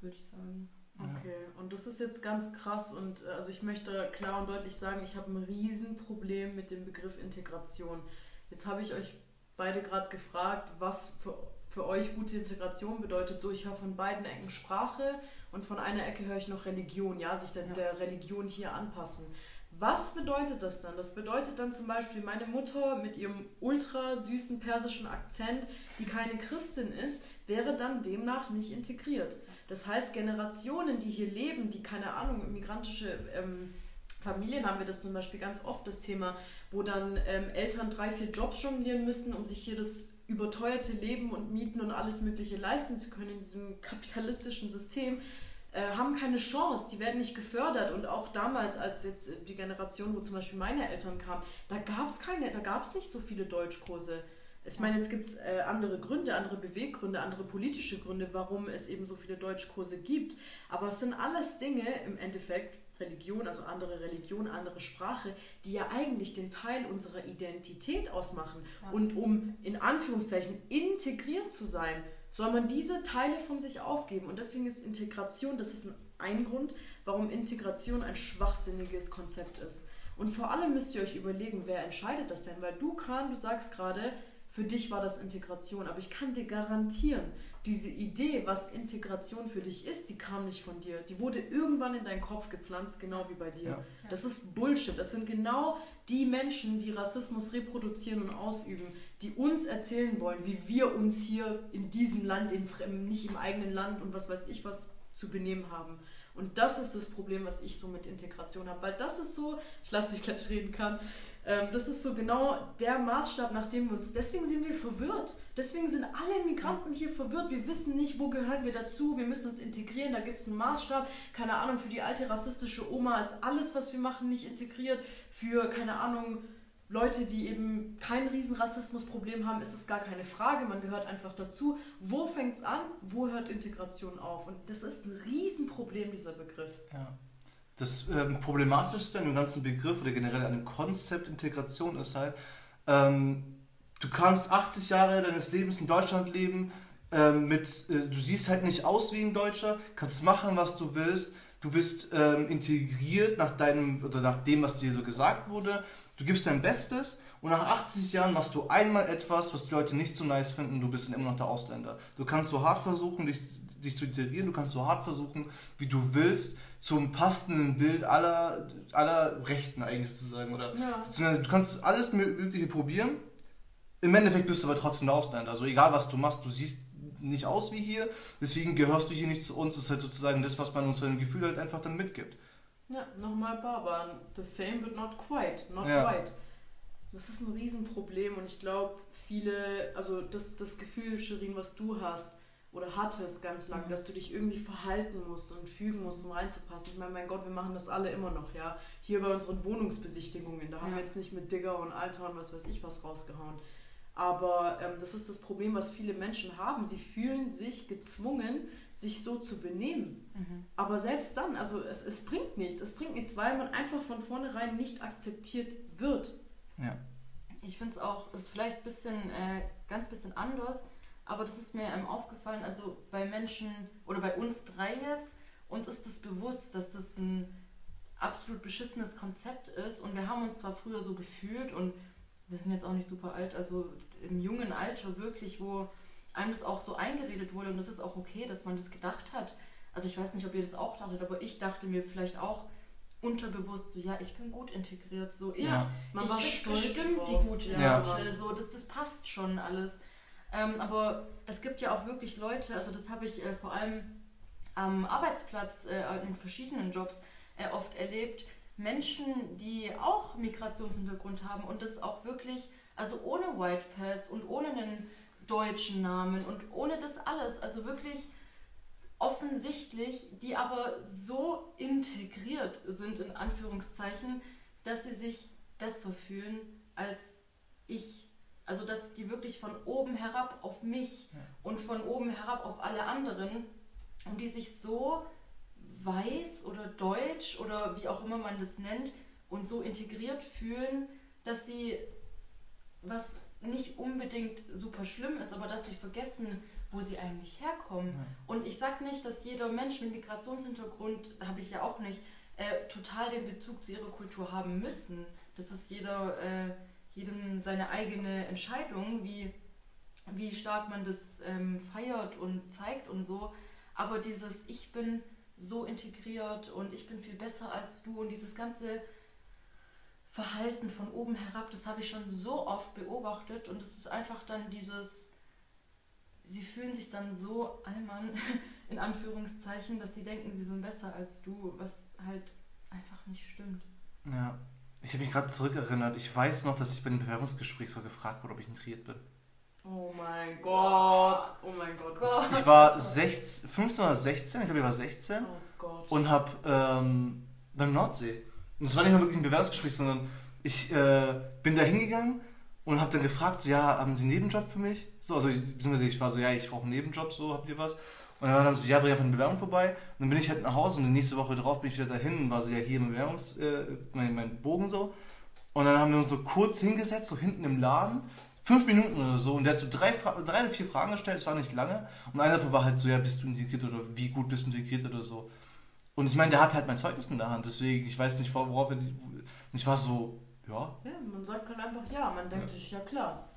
würde ich sagen. Okay, und das ist jetzt ganz krass und äh, also ich möchte klar und deutlich sagen, ich habe ein Riesenproblem mit dem Begriff Integration. Jetzt habe ich euch beide gerade gefragt, was für, für euch gute Integration bedeutet. So, ich höre von beiden Ecken Sprache und von einer Ecke höre ich noch Religion, ja, sich der, ja. der Religion hier anpassen. Was bedeutet das dann? Das bedeutet dann zum Beispiel, meine Mutter mit ihrem ultra süßen persischen Akzent, die keine Christin ist, wäre dann demnach nicht integriert. Das heißt, Generationen, die hier leben, die keine Ahnung, migrantische ähm, Familien haben wir das zum Beispiel ganz oft das Thema, wo dann ähm, Eltern drei, vier Jobs jonglieren müssen, um sich hier das überteuerte Leben und Mieten und alles Mögliche leisten zu können in diesem kapitalistischen System, äh, haben keine Chance, die werden nicht gefördert. Und auch damals, als jetzt die Generation, wo zum Beispiel meine Eltern kamen, da gab es keine, da gab es nicht so viele Deutschkurse. Ich meine, jetzt gibt es äh, andere Gründe, andere Beweggründe, andere politische Gründe, warum es eben so viele Deutschkurse gibt. Aber es sind alles Dinge im Endeffekt, Religion, also andere Religion, andere Sprache, die ja eigentlich den Teil unserer Identität ausmachen. Ja. Und um in Anführungszeichen integriert zu sein, soll man diese Teile von sich aufgeben. Und deswegen ist Integration, das ist ein ein Grund, warum Integration ein schwachsinniges Konzept ist. Und vor allem müsst ihr euch überlegen, wer entscheidet das denn? Weil du, Kahn, du sagst gerade, für dich war das Integration, aber ich kann dir garantieren, diese Idee, was Integration für dich ist, die kam nicht von dir. Die wurde irgendwann in deinen Kopf gepflanzt, genau wie bei dir. Ja. Das ist Bullshit. Das sind genau die Menschen, die Rassismus reproduzieren und ausüben, die uns erzählen wollen, wie wir uns hier in diesem Land, in, nicht im eigenen Land und was weiß ich was zu benehmen haben. Und das ist das Problem, was ich so mit Integration habe. Weil das ist so, ich lasse dich gleich reden kann, das ist so genau der Maßstab, nach dem wir uns. Deswegen sind wir verwirrt. Deswegen sind alle Migranten hier verwirrt. Wir wissen nicht, wo gehören wir dazu. Wir müssen uns integrieren. Da gibt es einen Maßstab. Keine Ahnung, für die alte rassistische Oma ist alles, was wir machen, nicht integriert. Für, keine Ahnung, Leute, die eben kein Riesenrassismusproblem haben, ist es gar keine Frage. Man gehört einfach dazu. Wo fängt es an? Wo hört Integration auf? Und das ist ein Riesenproblem, dieser Begriff. Ja. Das ähm, Problematischste an dem ganzen Begriff oder generell an dem Konzept Integration ist halt, ähm, du kannst 80 Jahre deines Lebens in Deutschland leben, ähm, mit, äh, du siehst halt nicht aus wie ein Deutscher, kannst machen, was du willst, du bist ähm, integriert nach deinem oder nach dem, was dir so gesagt wurde, du gibst dein Bestes und nach 80 Jahren machst du einmal etwas, was die Leute nicht so nice finden, du bist dann immer noch der Ausländer. Du kannst so hart versuchen, dich, dich zu integrieren, du kannst so hart versuchen, wie du willst, zum passenden Bild aller, aller Rechten eigentlich sozusagen. Oder ja. du kannst alles Mögliche probieren. Im Endeffekt bist du aber trotzdem der Ausländer. Also egal was du machst, du siehst nicht aus wie hier, deswegen gehörst du hier nicht zu uns. Das ist halt sozusagen das, was man uns für ein Gefühl halt einfach dann mitgibt. Ja, nochmal Baba. The same but not quite. Not ja. quite. Das ist ein Riesenproblem und ich glaube, viele, also das, das Gefühl, Shirin, was du hast, oder hatte es ganz lang, mhm. dass du dich irgendwie verhalten musst und fügen musst, um reinzupassen. Ich meine, mein Gott, wir machen das alle immer noch, ja. Hier bei unseren Wohnungsbesichtigungen, da ja. haben wir jetzt nicht mit Digger und Alter und was weiß ich was rausgehauen. Aber ähm, das ist das Problem, was viele Menschen haben. Sie fühlen sich gezwungen, sich so zu benehmen. Mhm. Aber selbst dann, also es, es bringt nichts. Es bringt nichts, weil man einfach von vornherein nicht akzeptiert wird. Ja. Ich finde es auch, ist vielleicht ein bisschen, äh, ganz bisschen anders aber das ist mir ähm, aufgefallen, also bei Menschen oder bei uns drei jetzt, uns ist das bewusst, dass das ein absolut beschissenes Konzept ist und wir haben uns zwar früher so gefühlt und wir sind jetzt auch nicht super alt, also im jungen Alter wirklich, wo einem das auch so eingeredet wurde und das ist auch okay, dass man das gedacht hat. Also ich weiß nicht, ob ihr das auch dachtet, aber ich dachte mir vielleicht auch unterbewusst so, ja, ich bin gut integriert, so ich, ja. man ich war stolz bestimmt drauf. die gute ja. Leute, so das, das passt schon alles. Ähm, aber es gibt ja auch wirklich Leute, also das habe ich äh, vor allem am Arbeitsplatz äh, in verschiedenen Jobs äh, oft erlebt, Menschen, die auch Migrationshintergrund haben und das auch wirklich, also ohne White Pass und ohne einen deutschen Namen und ohne das alles, also wirklich offensichtlich, die aber so integriert sind, in Anführungszeichen, dass sie sich besser fühlen als ich also, dass die wirklich von oben herab auf mich ja. und von oben herab auf alle anderen und die sich so weiß oder deutsch oder wie auch immer man das nennt und so integriert fühlen, dass sie, was nicht unbedingt super schlimm ist, aber dass sie vergessen, wo sie eigentlich herkommen. Ja. Und ich sage nicht, dass jeder Mensch mit Migrationshintergrund, habe ich ja auch nicht, äh, total den Bezug zu ihrer Kultur haben müssen. Das ist jeder. Äh, jedem seine eigene Entscheidung, wie, wie stark man das ähm, feiert und zeigt und so. Aber dieses Ich bin so integriert und ich bin viel besser als du und dieses ganze Verhalten von oben herab, das habe ich schon so oft beobachtet und es ist einfach dann dieses, sie fühlen sich dann so Allmann in Anführungszeichen, dass sie denken, sie sind besser als du, was halt einfach nicht stimmt. Ja, ich habe mich gerade zurückerinnert. Ich weiß noch, dass ich bei dem Bewerbungsgespräch so gefragt wurde, ob ich integriert bin. Oh mein Gott. Oh mein Gott. Ich war 16, 15 oder 16, ich glaube, ich war 16. Oh Gott. Und habe ähm, beim Nordsee. Und es war nicht mal wirklich ein Bewerbungsgespräch, sondern ich äh, bin da hingegangen und habe dann gefragt, so, ja, haben Sie einen Nebenjob für mich? So, also ich, ich war so, ja, ich brauche einen Nebenjob, so, habt ihr was? Und dann war dann so, ja, bring einfach eine Bewerbung vorbei. Und dann bin ich halt nach Hause und die nächste Woche drauf bin ich wieder dahin und war so, ja, hier im Bewerbungs, äh, mein, mein Bogen so. Und dann haben wir uns so kurz hingesetzt, so hinten im Laden, fünf Minuten oder so. Und der hat so drei, drei oder vier Fragen gestellt, es war nicht lange. Und einer davon war halt so, ja, bist du integriert oder wie gut bist du integriert oder so. Und ich meine, der hat halt mein Zeugnis in der Hand, deswegen, ich weiß nicht, worauf er. Ich war so, ja. Ja, man sagt dann einfach ja, man denkt ja. sich, ja klar.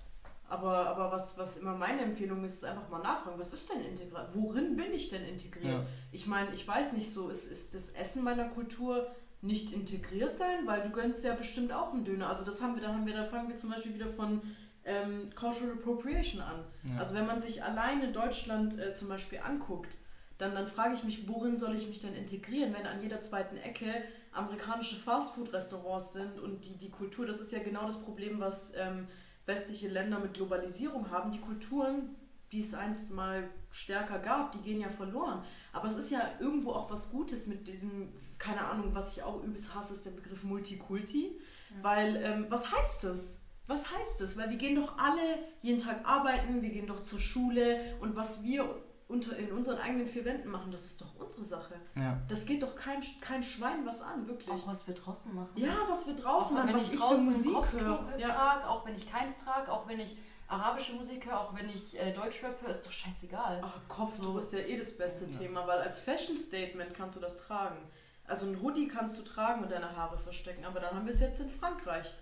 Aber, aber was, was immer meine Empfehlung ist, ist einfach mal nachfragen, was ist denn integriert? Worin bin ich denn integriert? Ja. Ich meine, ich weiß nicht so, ist, ist das Essen meiner Kultur nicht integriert sein? Weil du gönnst ja bestimmt auch einen Döner. Also das haben wir, da haben wir, da fangen wir zum Beispiel wieder von ähm, Cultural Appropriation an. Ja. Also wenn man sich alleine Deutschland äh, zum Beispiel anguckt, dann, dann frage ich mich, worin soll ich mich denn integrieren, wenn an jeder zweiten Ecke amerikanische Fastfood-Restaurants sind und die, die Kultur, das ist ja genau das Problem, was ähm, westliche Länder mit Globalisierung haben. Die Kulturen, die es einst mal stärker gab, die gehen ja verloren. Aber es ist ja irgendwo auch was Gutes mit diesem, keine Ahnung, was ich auch übelst hasse, ist der Begriff Multikulti. Ja. Weil, ähm, was heißt das? Was heißt das? Weil wir gehen doch alle jeden Tag arbeiten, wir gehen doch zur Schule und was wir unter, in unseren eigenen vier Wänden machen, das ist doch unsere Sache. Ja. Das geht doch kein, kein Schwein was an, wirklich. Auch was wir draußen machen. Ja, was wir draußen auch machen, was ich draußen Musik höre. Ja. Trage, auch wenn ich keins trage, auch wenn ich arabische Musik höre, auch wenn ich äh, Deutsch rappe, ist doch scheißegal. Ach, Kopftuch so. ist ja eh das beste ja. Thema, weil als Fashion-Statement kannst du das tragen. Also ein Hoodie kannst du tragen und deine Haare verstecken, aber dann haben wir es jetzt in Frankreich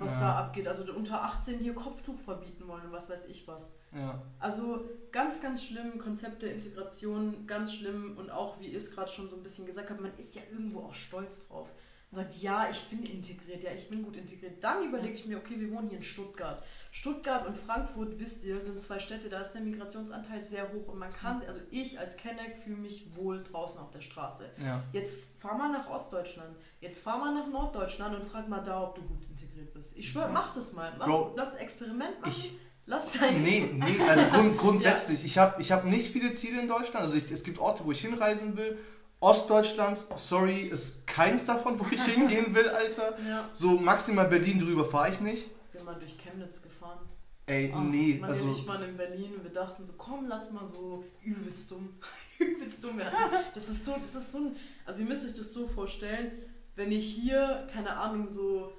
was ja. da abgeht. Also unter 18 hier Kopftuch verbieten wollen und was weiß ich was. Ja. Also ganz, ganz schlimm, Konzept der Integration, ganz schlimm und auch, wie ihr es gerade schon so ein bisschen gesagt habt, man ist ja irgendwo auch stolz drauf. Man sagt, ja, ich bin integriert, ja, ich bin gut integriert. Dann überlege ich mir, okay, wir wohnen hier in Stuttgart. Stuttgart und Frankfurt, wisst ihr, sind zwei Städte, da ist der Migrationsanteil sehr hoch und man kann, also ich als Kenneck fühle mich wohl draußen auf der Straße. Ja. Jetzt fahr mal nach Ostdeutschland, jetzt fahr mal nach Norddeutschland und frag mal da, ob du gut integriert bist. Ich schwöre, mach das mal. Mach, Bro, lass Experiment machen. Ich, lass dein. Nee, nee, also grund, grundsätzlich. ja. Ich habe ich hab nicht viele Ziele in Deutschland. Also ich, es gibt Orte, wo ich hinreisen will. Ostdeutschland, sorry, ist keins davon, wo ich hingehen will, Alter. Ja. So maximal Berlin drüber fahre ich nicht. Ich bin mal durch Chemnitz gefahren. Ey, oh, nee. Man also, ich waren in Berlin und wir dachten so, komm, lass mal so übelst dumm. übelst dumm werden. Das ist so, das ist so ein, also ihr müsst euch das so vorstellen, wenn ich hier, keine Ahnung, so,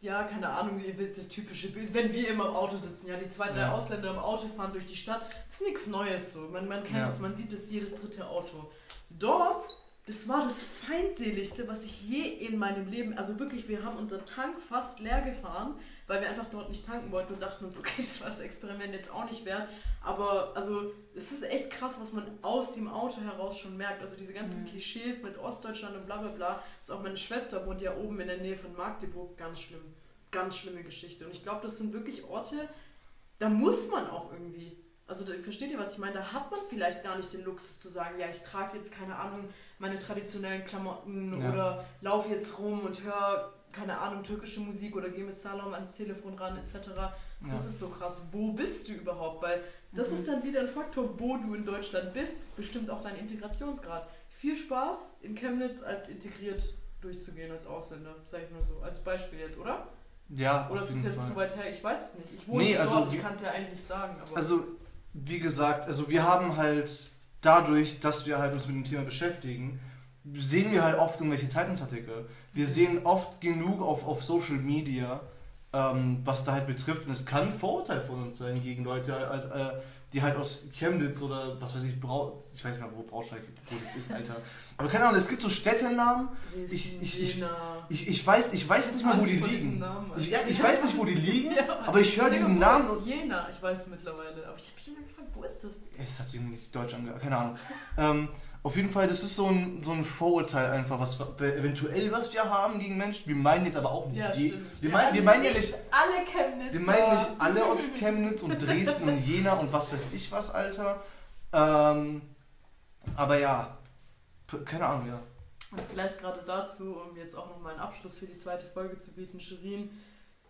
ja, keine Ahnung, ihr wisst, das typische Bild, wenn wir immer im Auto sitzen, ja, die zwei, drei ja. Ausländer im Auto fahren durch die Stadt, das ist nichts Neues so. Man, man kennt ja. das, man sieht das jedes dritte Auto. Dort das war das feindseligste, was ich je in meinem Leben, also wirklich, wir haben unseren Tank fast leer gefahren, weil wir einfach dort nicht tanken wollten und dachten uns, okay, das war das Experiment jetzt auch nicht wert. Aber also es ist echt krass, was man aus dem Auto heraus schon merkt. Also diese ganzen mhm. Klischees mit Ostdeutschland und bla bla bla. Das ist auch meine Schwester wohnt ja oben in der Nähe von Magdeburg, ganz schlimm. Ganz schlimme Geschichte. Und ich glaube, das sind wirklich Orte, da muss man auch irgendwie also versteht ihr, was ich meine? Da hat man vielleicht gar nicht den Luxus zu sagen, ja, ich trage jetzt, keine Ahnung, meine traditionellen Klamotten ja. oder laufe jetzt rum und höre, keine Ahnung, türkische Musik oder gehe mit Salom ans Telefon ran, etc. Ja. Das ist so krass. Wo bist du überhaupt? Weil das mhm. ist dann wieder ein Faktor, wo du in Deutschland bist, bestimmt auch dein Integrationsgrad. Viel Spaß in Chemnitz als integriert durchzugehen als Ausländer, sag ich nur so. Als Beispiel jetzt, oder? Ja. Oder ist es jetzt Fall. zu weit her? Ich weiß es nicht. Ich wohne nee, nicht also dort, ich kann es ja eigentlich nicht sagen. also wie gesagt, also wir haben halt dadurch, dass wir halt uns mit dem Thema beschäftigen, sehen wir halt oft irgendwelche Zeitungsartikel. Wir sehen oft genug auf, auf Social Media, ähm, was da halt betrifft. Und es kann ein Vorurteil von uns sein gegen Leute, halt, äh, die halt aus Chemnitz oder was weiß ich, Brau ich weiß nicht mehr, wo Braunschweig, wo das ist, Alter. Aber keine Ahnung, es gibt so Städtenamen. Ich, ich, ich, ich, ich, weiß, ich weiß nicht mal, wo die liegen. Namen, ich, ja, ich weiß nicht, wo die liegen, ja, aber ich höre diesen Namen. Ist Jena, ich weiß es mittlerweile. Aber ich habe mich immer gefragt, wo ist das? Es hat sich nicht deutsch angehört, keine Ahnung. ähm, auf jeden Fall, das ist so ein, so ein Vorurteil einfach, was eventuell was wir haben gegen Menschen. Wir meinen jetzt aber auch nicht ja, je, wir, wir, meinen, wir meinen ja nicht alle Chemnitz. Wir meinen nicht alle aus Chemnitz und Dresden und Jena und was weiß ich was, Alter. Ähm, aber ja, keine Ahnung, ja. Und vielleicht gerade dazu, um jetzt auch nochmal einen Abschluss für die zweite Folge zu bieten, Shirin,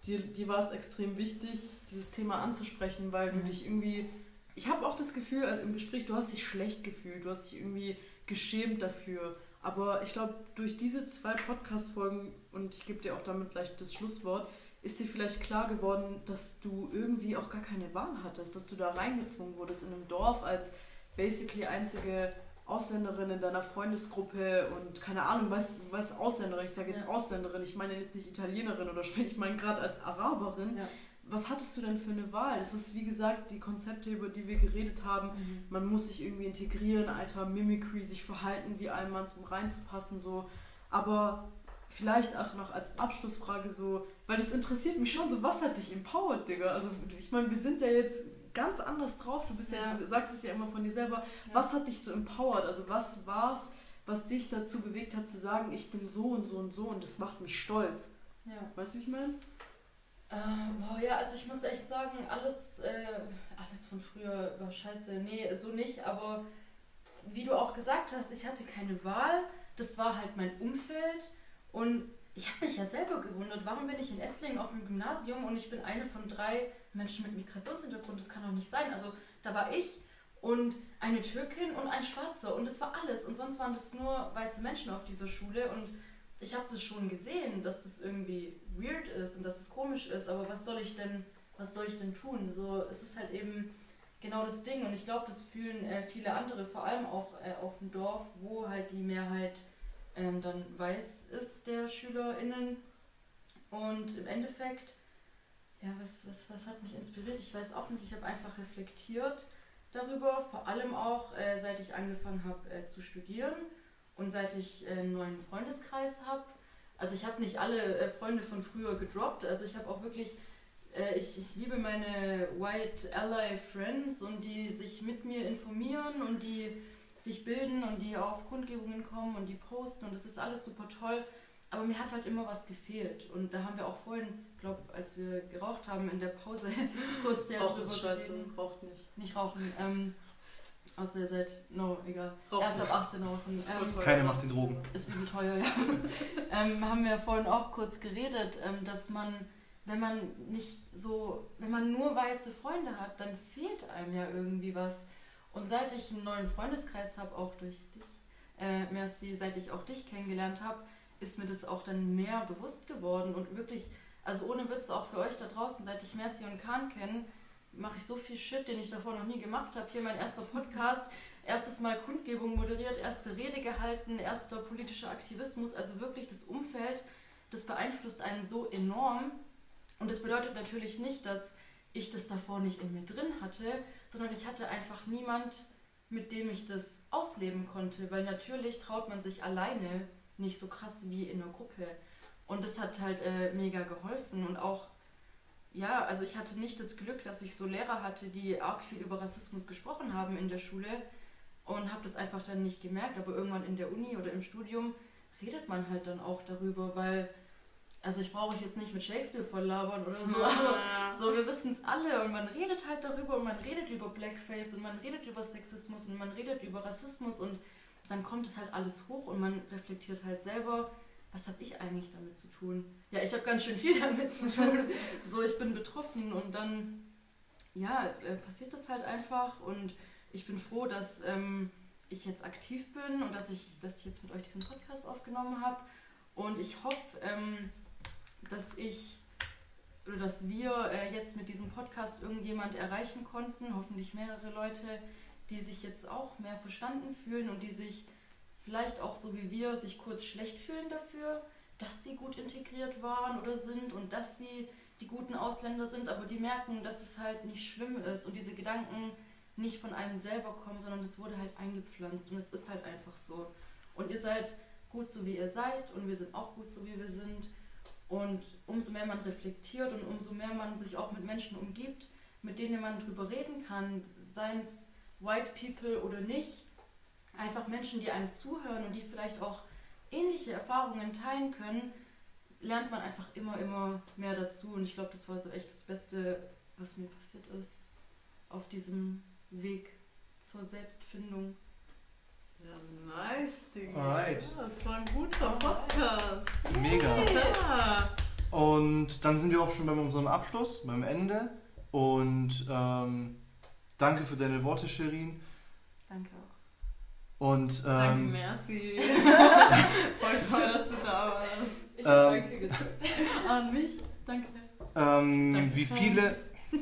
dir, dir war es extrem wichtig, dieses Thema anzusprechen, weil mhm. du dich irgendwie ich habe auch das Gefühl also im Gespräch, du hast dich schlecht gefühlt, du hast dich irgendwie geschämt dafür. Aber ich glaube, durch diese zwei Podcast-Folgen, und ich gebe dir auch damit gleich das Schlusswort, ist dir vielleicht klar geworden, dass du irgendwie auch gar keine Wahl hattest, dass du da reingezwungen wurdest in einem Dorf als basically einzige Ausländerin in deiner Freundesgruppe und keine Ahnung, was, was Ausländerin, ich sage jetzt ja. Ausländerin, ich meine jetzt nicht Italienerin oder ich meine gerade als Araberin. Ja was hattest du denn für eine Wahl? Das ist, wie gesagt, die Konzepte, über die wir geredet haben. Mhm. Man muss sich irgendwie integrieren, alter Mimicry, sich verhalten wie ein Mann zum reinzupassen, so. Aber vielleicht auch noch als Abschlussfrage so, weil das interessiert mich schon so, was hat dich empowered, Digga? Also ich meine, wir sind ja jetzt ganz anders drauf, du bist ja, Ja. du sagst es ja immer von dir selber. Ja. Was hat dich so empowered? Also was war's, was dich dazu bewegt hat zu sagen, ich bin so und so und so und das macht mich stolz? Ja. Weißt du, wie ich meine? Äh, boah, ja, also ich muss echt sagen, alles, äh, alles von früher war scheiße. Nee, so nicht, aber wie du auch gesagt hast, ich hatte keine Wahl. Das war halt mein Umfeld und ich habe mich ja selber gewundert, warum bin ich in Esslingen auf dem Gymnasium und ich bin eine von drei Menschen mit Migrationshintergrund. Das kann doch nicht sein. Also da war ich und eine Türkin und ein Schwarzer und das war alles. Und sonst waren das nur weiße Menschen auf dieser Schule und ich habe das schon gesehen, dass das irgendwie weird ist und dass es komisch ist, aber was soll ich denn, was soll ich denn tun? So, es ist halt eben genau das Ding und ich glaube, das fühlen äh, viele andere, vor allem auch äh, auf dem Dorf, wo halt die Mehrheit ähm, dann weiß ist der SchülerInnen. Und im Endeffekt, ja, was, was, was hat mich inspiriert? Ich weiß auch nicht, ich habe einfach reflektiert darüber, vor allem auch, äh, seit ich angefangen habe äh, zu studieren und seit ich äh, einen neuen Freundeskreis habe. Also ich habe nicht alle äh, Freunde von früher gedroppt, also ich habe auch wirklich, äh, ich, ich liebe meine White Ally Friends und die sich mit mir informieren und die sich bilden und die auf Kundgebungen kommen und die posten und das ist alles super toll. Aber mir hat halt immer was gefehlt. Und da haben wir auch vorhin, glaube als wir geraucht haben in der Pause, kurz sehr drüber ist scheiße, raucht nicht. Nicht rauchen. Ähm, außer ihr seid, no, egal. Raucht Erst nicht. ab 18 rauchen. Ähm, teuer. Keine macht die Drogen. ist übel teuer, ja. ähm, haben wir vorhin auch kurz geredet, ähm, dass man, wenn man nicht so, wenn man nur weiße Freunde hat, dann fehlt einem ja irgendwie was. Und seit ich einen neuen Freundeskreis habe, auch durch dich, äh, Merci, seit ich auch dich kennengelernt habe, ist mir das auch dann mehr bewusst geworden und wirklich, also ohne Witz, auch für euch da draußen, seit ich Merci und Kahn kenne, mache ich so viel Shit, den ich davor noch nie gemacht habe. Hier mein erster Podcast, erstes Mal Kundgebung moderiert, erste Rede gehalten, erster politischer Aktivismus, also wirklich das Umfeld, das beeinflusst einen so enorm. Und das bedeutet natürlich nicht, dass ich das davor nicht in mir drin hatte, sondern ich hatte einfach niemand, mit dem ich das ausleben konnte, weil natürlich traut man sich alleine nicht so krass wie in einer Gruppe. Und das hat halt äh, mega geholfen und auch, ja, also ich hatte nicht das Glück, dass ich so Lehrer hatte, die arg viel über Rassismus gesprochen haben in der Schule und habe das einfach dann nicht gemerkt. Aber irgendwann in der Uni oder im Studium redet man halt dann auch darüber, weil, also ich brauche jetzt nicht mit Shakespeare voll labern oder so, aber so, wir wissen es alle und man redet halt darüber und man redet über Blackface und man redet über Sexismus und man redet über Rassismus und dann kommt es halt alles hoch und man reflektiert halt selber, was habe ich eigentlich damit zu tun? Ja, ich habe ganz schön viel damit zu tun. so, ich bin betroffen und dann, ja, äh, passiert das halt einfach und ich bin froh, dass ähm, ich jetzt aktiv bin und dass ich, dass ich jetzt mit euch diesen Podcast aufgenommen habe und ich hoffe, ähm, dass ich oder dass wir äh, jetzt mit diesem Podcast irgendjemand erreichen konnten, hoffentlich mehrere Leute, die sich jetzt auch mehr verstanden fühlen und die sich vielleicht auch so wie wir sich kurz schlecht fühlen dafür, dass sie gut integriert waren oder sind und dass sie die guten Ausländer sind, aber die merken, dass es halt nicht schlimm ist und diese Gedanken nicht von einem selber kommen, sondern es wurde halt eingepflanzt und es ist halt einfach so. Und ihr seid gut so wie ihr seid und wir sind auch gut so wie wir sind. Und umso mehr man reflektiert und umso mehr man sich auch mit Menschen umgibt, mit denen man drüber reden kann, seien es White People oder nicht, einfach Menschen, die einem zuhören und die vielleicht auch ähnliche Erfahrungen teilen können, lernt man einfach immer, immer mehr dazu. Und ich glaube, das war so echt das Beste, was mir passiert ist auf diesem Weg zur Selbstfindung. Ja, nice, Digga. Alright. Ja, das war ein guter Podcast. Mega. Ja. Und dann sind wir auch schon bei unserem Abschluss, beim Ende. Und ähm, danke für deine Worte, Shirin. Danke Und Danke, ähm, merci. Voll toll, dass du da warst. Ich habe Ähm, Danke gesagt. An mich. Danke. ähm, Danke. wie viele.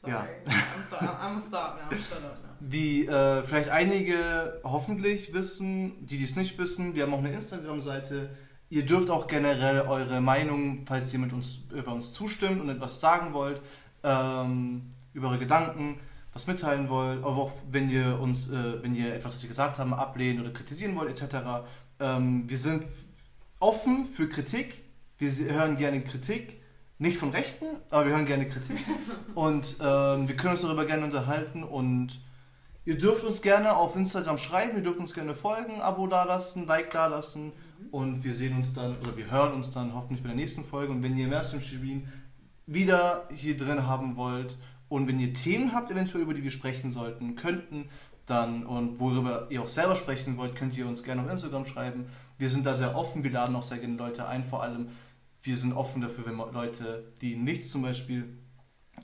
Sorry. Ja. I'm sorry. I'm a start now. Shut up now. Wie äh, vielleicht einige hoffentlich wissen, die dies nicht wissen, wir haben auch eine Instagram-Seite, Ihr dürft auch generell eure Meinung, falls ihr mit uns über uns zustimmt und etwas sagen wollt, ähm, über eure Gedanken, was mitteilen wollt, aber auch wenn ihr uns, äh, wenn ihr etwas, was wir gesagt haben, ablehnen oder kritisieren wollt, etc. Ähm, wir sind offen für Kritik. Wir hören gerne Kritik. Nicht von Rechten, aber wir hören gerne Kritik. Und ähm, wir können uns darüber gerne unterhalten. Und ihr dürft uns gerne auf Instagram schreiben, ihr dürft uns gerne folgen, Abo dalassen, Like dalassen. Und wir sehen uns dann, oder wir hören uns dann hoffentlich bei der nächsten Folge. Und wenn ihr mehr zum Shirin wieder hier drin haben wollt und wenn ihr Themen habt, eventuell über die wir sprechen sollten, könnten, dann und worüber ihr auch selber sprechen wollt, könnt ihr uns gerne auf Instagram schreiben. Wir sind da sehr offen, wir laden auch sehr gerne Leute ein, vor allem wir sind offen dafür, wenn Leute, die nichts zum Beispiel,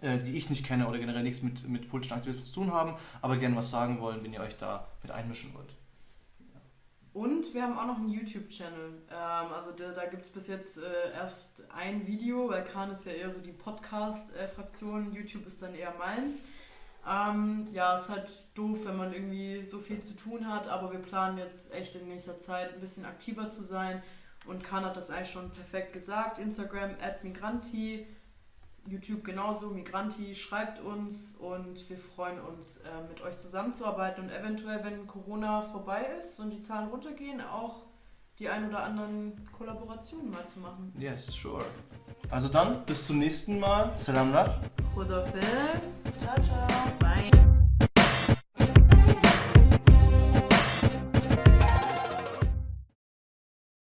äh, die ich nicht kenne oder generell nichts mit, mit politischen Aktivismus zu tun haben, aber gerne was sagen wollen, wenn ihr euch da mit einmischen wollt. Und wir haben auch noch einen YouTube-Channel. Ähm, also da, da gibt es bis jetzt äh, erst ein Video, weil Khan ist ja eher so die Podcast-Fraktion, YouTube ist dann eher meins. Ähm, ja, ist halt doof, wenn man irgendwie so viel zu tun hat, aber wir planen jetzt echt in nächster Zeit ein bisschen aktiver zu sein. Und Khan hat das eigentlich schon perfekt gesagt. Instagram at Migranti, YouTube genauso, Migranti, schreibt uns und wir freuen uns, äh, mit euch zusammenzuarbeiten und eventuell, wenn Corona vorbei ist und die Zahlen runtergehen, auch die ein oder anderen Kollaborationen mal zu machen. Yes, sure. Also dann, bis zum nächsten Mal. Salam. Khudafez. Ciao, ciao.